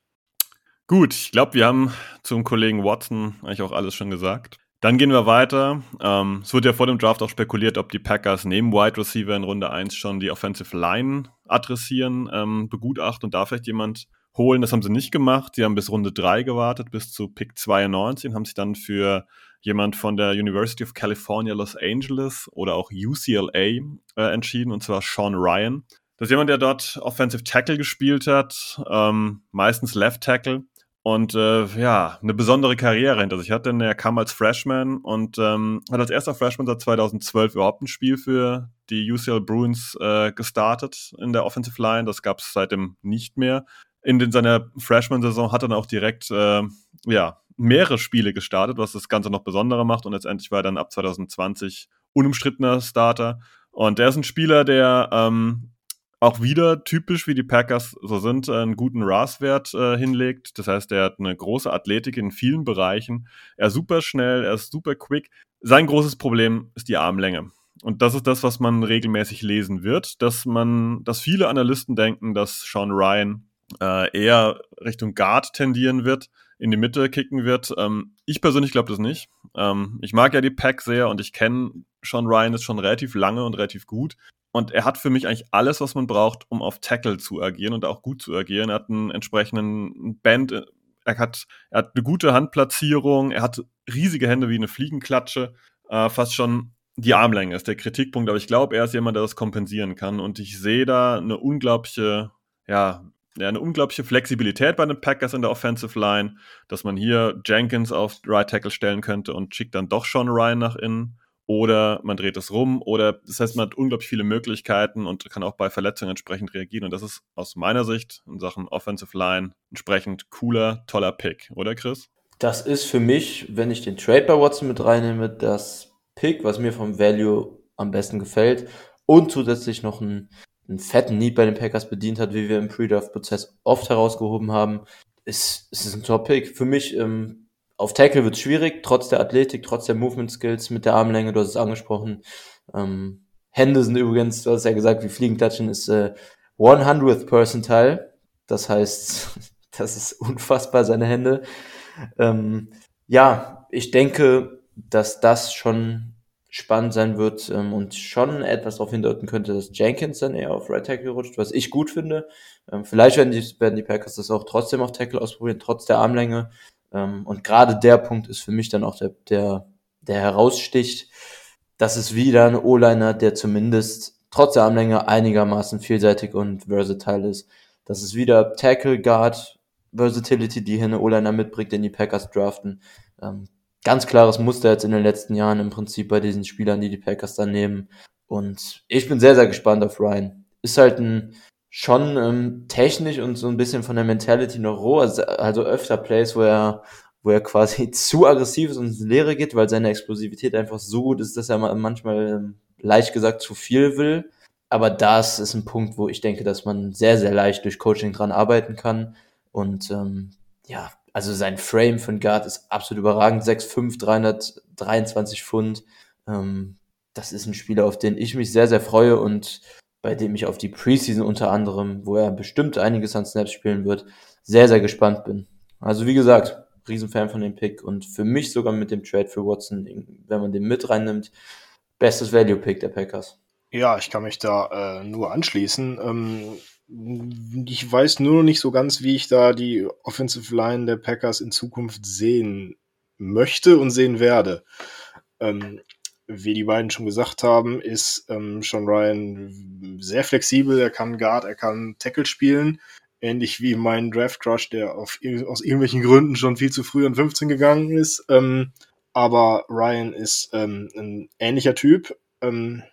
Gut, ich glaube, wir haben zum Kollegen Watson eigentlich auch alles schon gesagt. Dann gehen wir weiter. Ähm, es wurde ja vor dem Draft auch spekuliert, ob die Packers neben Wide Receiver in Runde 1 schon die Offensive Line adressieren, ähm, begutachten und da vielleicht jemand holen. Das haben sie nicht gemacht. Sie haben bis Runde 3 gewartet, bis zu Pick 92 und haben sich dann für jemand von der University of California Los Angeles oder auch UCLA äh, entschieden, und zwar Sean Ryan. Das ist jemand, der dort Offensive Tackle gespielt hat, ähm, meistens Left Tackle und äh, ja, eine besondere Karriere hinter sich hat, denn er kam als Freshman und ähm, hat als erster Freshman seit 2012 überhaupt ein Spiel für die UCL Bruins äh, gestartet in der Offensive Line. Das gab es seitdem nicht mehr in den, seiner Freshman-Saison hat er dann auch direkt äh, ja, mehrere Spiele gestartet, was das Ganze noch besonderer macht. Und letztendlich war er dann ab 2020 unumstrittener Starter. Und er ist ein Spieler, der ähm, auch wieder typisch wie die Packers so sind, einen guten RAS-Wert äh, hinlegt. Das heißt, er hat eine große Athletik in vielen Bereichen. Er ist super schnell, er ist super quick. Sein großes Problem ist die Armlänge. Und das ist das, was man regelmäßig lesen wird, dass man, dass viele Analysten denken, dass Sean Ryan äh, eher Richtung Guard tendieren wird, in die Mitte kicken wird. Ähm, ich persönlich glaube das nicht. Ähm, ich mag ja die Pack sehr und ich kenne Sean Ryan ist schon relativ lange und relativ gut. Und er hat für mich eigentlich alles, was man braucht, um auf Tackle zu agieren und auch gut zu agieren. Er hat einen entsprechenden Band, er hat, er hat eine gute Handplatzierung, er hat riesige Hände wie eine Fliegenklatsche, äh, fast schon die Armlänge ist der Kritikpunkt, aber ich glaube, er ist jemand, der das kompensieren kann. Und ich sehe da eine unglaubliche ja, eine unglaubliche Flexibilität bei den Packers in der Offensive Line, dass man hier Jenkins auf Right Tackle stellen könnte und schickt dann doch Sean Ryan nach innen. Oder man dreht es rum. Oder das heißt, man hat unglaublich viele Möglichkeiten und kann auch bei Verletzungen entsprechend reagieren. Und das ist aus meiner Sicht in Sachen Offensive Line entsprechend cooler, toller Pick, oder Chris? Das ist für mich, wenn ich den Trade bei Watson mit reinnehme, das Pick, was mir vom Value am besten gefällt. Und zusätzlich noch ein einen fetten Need bei den Packers bedient hat, wie wir im Pre-Draft-Prozess oft herausgehoben haben, ist, ist ein Top-Pick. Für mich ähm, auf Tackle wird schwierig, trotz der Athletik, trotz der Movement-Skills mit der Armlänge, du hast es angesprochen. Ähm, Hände sind übrigens, du hast ja gesagt, wie Fliegenklatschen ist äh, 100th Percentile. Das heißt, das ist unfassbar, seine Hände. Ähm, ja, ich denke, dass das schon spannend sein wird ähm, und schon etwas darauf hindeuten könnte, dass Jenkins dann eher auf Right Tackle rutscht, was ich gut finde. Ähm, vielleicht werden die, werden die Packers das auch trotzdem auf Tackle ausprobieren, trotz der Armlänge. Ähm, und gerade der Punkt ist für mich dann auch der, der, der heraussticht. Das ist wieder ein O-Liner, der zumindest trotz der Armlänge einigermaßen vielseitig und versatile ist. Das ist wieder Tackle, Guard, Versatility, die hier eine O-Liner mitbringt, den die Packers draften. Ähm, ganz klares Muster jetzt in den letzten Jahren im Prinzip bei diesen Spielern, die die Packers dann nehmen. Und ich bin sehr, sehr gespannt auf Ryan. Ist halt ein schon ähm, technisch und so ein bisschen von der Mentality noch roh. Also, also öfter Plays, wo er, wo er quasi zu aggressiv ist und ins Leere geht, weil seine Explosivität einfach so gut ist, dass er manchmal ähm, leicht gesagt zu viel will. Aber das ist ein Punkt, wo ich denke, dass man sehr, sehr leicht durch Coaching dran arbeiten kann. Und ähm, ja, also sein Frame von Guard ist absolut überragend. 6'5, 323 Pfund. Ähm, das ist ein Spieler, auf den ich mich sehr, sehr freue und bei dem ich auf die Preseason unter anderem, wo er bestimmt einiges an Snaps spielen wird, sehr, sehr gespannt bin. Also wie gesagt, Riesenfan von dem Pick und für mich sogar mit dem Trade für Watson, wenn man den mit reinnimmt, bestes Value-Pick der Packers. Ja, ich kann mich da äh, nur anschließen. Ähm, ich weiß nur noch nicht so ganz, wie ich da die Offensive Line der Packers in Zukunft sehen möchte und sehen werde. Ähm, wie die beiden schon gesagt haben, ist ähm, Sean Ryan sehr flexibel. Er kann Guard, er kann Tackle spielen. Ähnlich wie mein Draft Crush, der auf, aus irgendwelchen Gründen schon viel zu früh an 15 gegangen ist. Ähm, aber Ryan ist ähm, ein ähnlicher Typ. Ähm,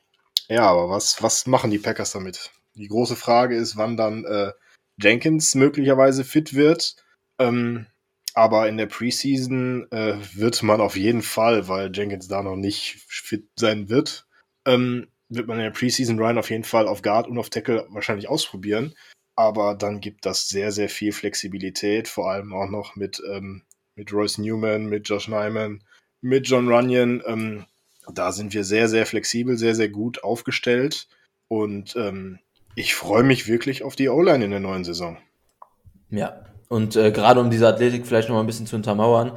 ja, aber was, was machen die Packers damit? Die große Frage ist, wann dann äh, Jenkins möglicherweise fit wird. Ähm, aber in der Preseason äh, wird man auf jeden Fall, weil Jenkins da noch nicht fit sein wird, ähm, wird man in der Preseason Ryan auf jeden Fall auf Guard und auf Tackle wahrscheinlich ausprobieren. Aber dann gibt das sehr, sehr viel Flexibilität, vor allem auch noch mit, ähm, mit Royce Newman, mit Josh Nyman, mit John Runyon. Ähm, da sind wir sehr, sehr flexibel, sehr, sehr gut aufgestellt. Und ähm, ich freue mich wirklich auf die O-Line in der neuen Saison. Ja, und äh, gerade um diese Athletik vielleicht noch mal ein bisschen zu untermauern,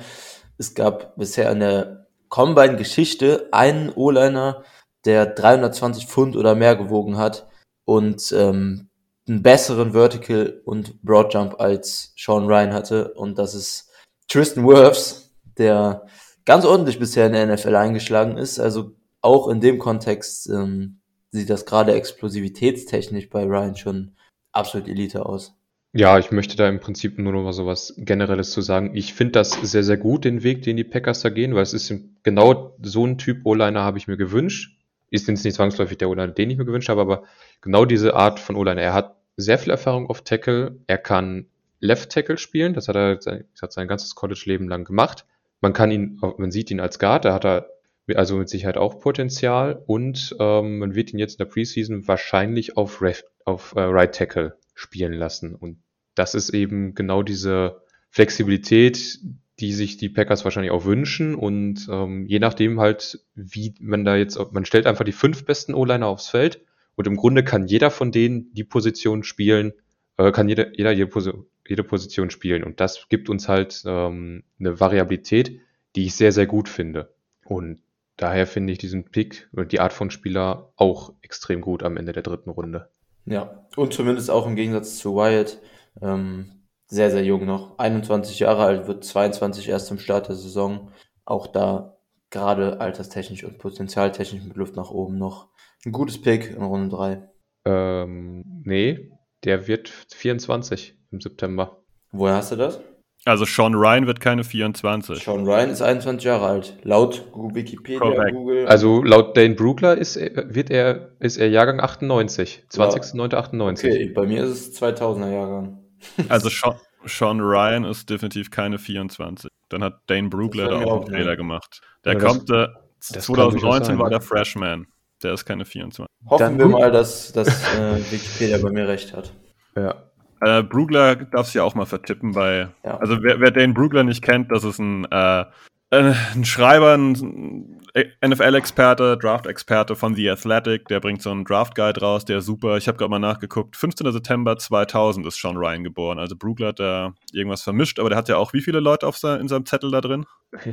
es gab bisher in der Combine-Geschichte einen O-Liner, der 320 Pfund oder mehr gewogen hat und ähm, einen besseren Vertical und Broad Jump als Sean Ryan hatte. Und das ist Tristan Wirfs, der ganz ordentlich bisher in der NFL eingeschlagen ist. Also auch in dem Kontext ähm, sieht das gerade explosivitätstechnisch bei Ryan schon absolut Elite aus. Ja, ich möchte da im Prinzip nur noch mal so was Generelles zu sagen. Ich finde das sehr, sehr gut, den Weg, den die Packers da gehen, weil es ist genau so ein Typ O-Liner habe ich mir gewünscht. Ist jetzt nicht zwangsläufig der O-Liner, den ich mir gewünscht habe, aber genau diese Art von O-Liner. Er hat sehr viel Erfahrung auf Tackle. Er kann Left Tackle spielen. Das hat er das hat sein ganzes College-Leben lang gemacht. Man kann ihn, man sieht ihn als Guard. Da hat er also mit Sicherheit auch Potenzial und ähm, man wird ihn jetzt in der Preseason wahrscheinlich auf, Ref, auf äh, Right Tackle spielen lassen. Und das ist eben genau diese Flexibilität, die sich die Packers wahrscheinlich auch wünschen. Und ähm, je nachdem halt, wie man da jetzt, man stellt einfach die fünf besten O-Liner aufs Feld und im Grunde kann jeder von denen die Position spielen, äh, kann jeder, jeder jede, Position, jede Position spielen. Und das gibt uns halt ähm, eine Variabilität, die ich sehr, sehr gut finde. Und daher finde ich diesen Pick und die Art von Spieler auch extrem gut am Ende der dritten Runde. Ja, und zumindest auch im Gegensatz zu Wyatt, ähm, sehr, sehr jung noch. 21 Jahre alt, wird 22 erst im Start der Saison. Auch da gerade alterstechnisch und potenzialtechnisch mit Luft nach oben noch ein gutes Pick in Runde 3. Ähm, nee, der wird 24 im September. Woher hast du das? Also Sean Ryan wird keine 24. Sean Ryan ist 21 Jahre alt. Laut Wikipedia, Correct. Google. Also laut Dane Brugler ist er, wird er, ist er Jahrgang 98. 20.09.98. Okay, bei mir ist es 2000er Jahrgang. Also Sean, Sean, Ryan ist definitiv keine 24. Dann hat Dane Brugler da auch einen Fehler gemacht. Der ja, kommt, äh, 2019 sein, war der Freshman. Der ist keine 24. Hoffen Dann wir mal, dass, dass äh, Wikipedia bei mir recht hat. Ja. Äh, Brugler darf sich ja auch mal vertippen bei. Ja. Also wer, wer Dane Brugler nicht kennt, das ist ein, äh, ein Schreiber, ein NFL-Experte, Draft-Experte von The Athletic, der bringt so einen Draft-Guide raus, der ist super. Ich habe gerade mal nachgeguckt. 15. September 2000 ist Sean Ryan geboren. Also Brugler hat da irgendwas vermischt, aber der hat ja auch wie viele Leute auf sein, in seinem Zettel da drin?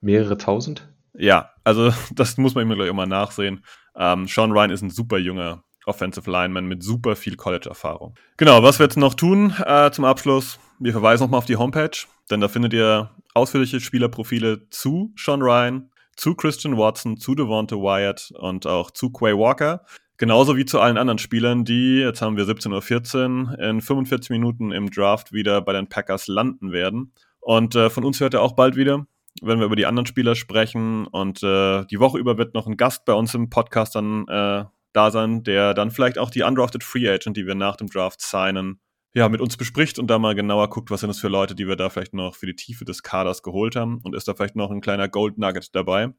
Mehrere tausend? Ja, also das muss man immer gleich immer nachsehen. Ähm, Sean Ryan ist ein super junger Offensive Lineman mit super viel College-Erfahrung. Genau, was wir jetzt noch tun äh, zum Abschluss? Wir verweisen nochmal auf die Homepage, denn da findet ihr ausführliche Spielerprofile zu Sean Ryan, zu Christian Watson, zu Devonta Wyatt und auch zu Quay Walker. Genauso wie zu allen anderen Spielern, die, jetzt haben wir 17.14 Uhr, in 45 Minuten im Draft wieder bei den Packers landen werden. Und äh, von uns hört er auch bald wieder, wenn wir über die anderen Spieler sprechen. Und äh, die Woche über wird noch ein Gast bei uns im Podcast dann äh, da sein, der dann vielleicht auch die undrafted Free Agent, die wir nach dem Draft signen, ja, mit uns bespricht und da mal genauer guckt, was sind das für Leute, die wir da vielleicht noch für die Tiefe des Kaders geholt haben und ist da vielleicht noch ein kleiner Gold Nugget dabei.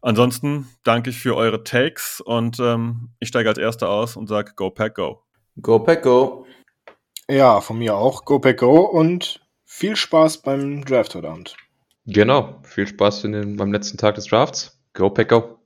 Ansonsten danke ich für eure Takes und ähm, ich steige als Erster aus und sage Go Pack Go. Go Pack Go. Ja, von mir auch Go Pack Go und viel Spaß beim Draft heute Abend. Genau, viel Spaß den, beim letzten Tag des Drafts. Go Pack Go.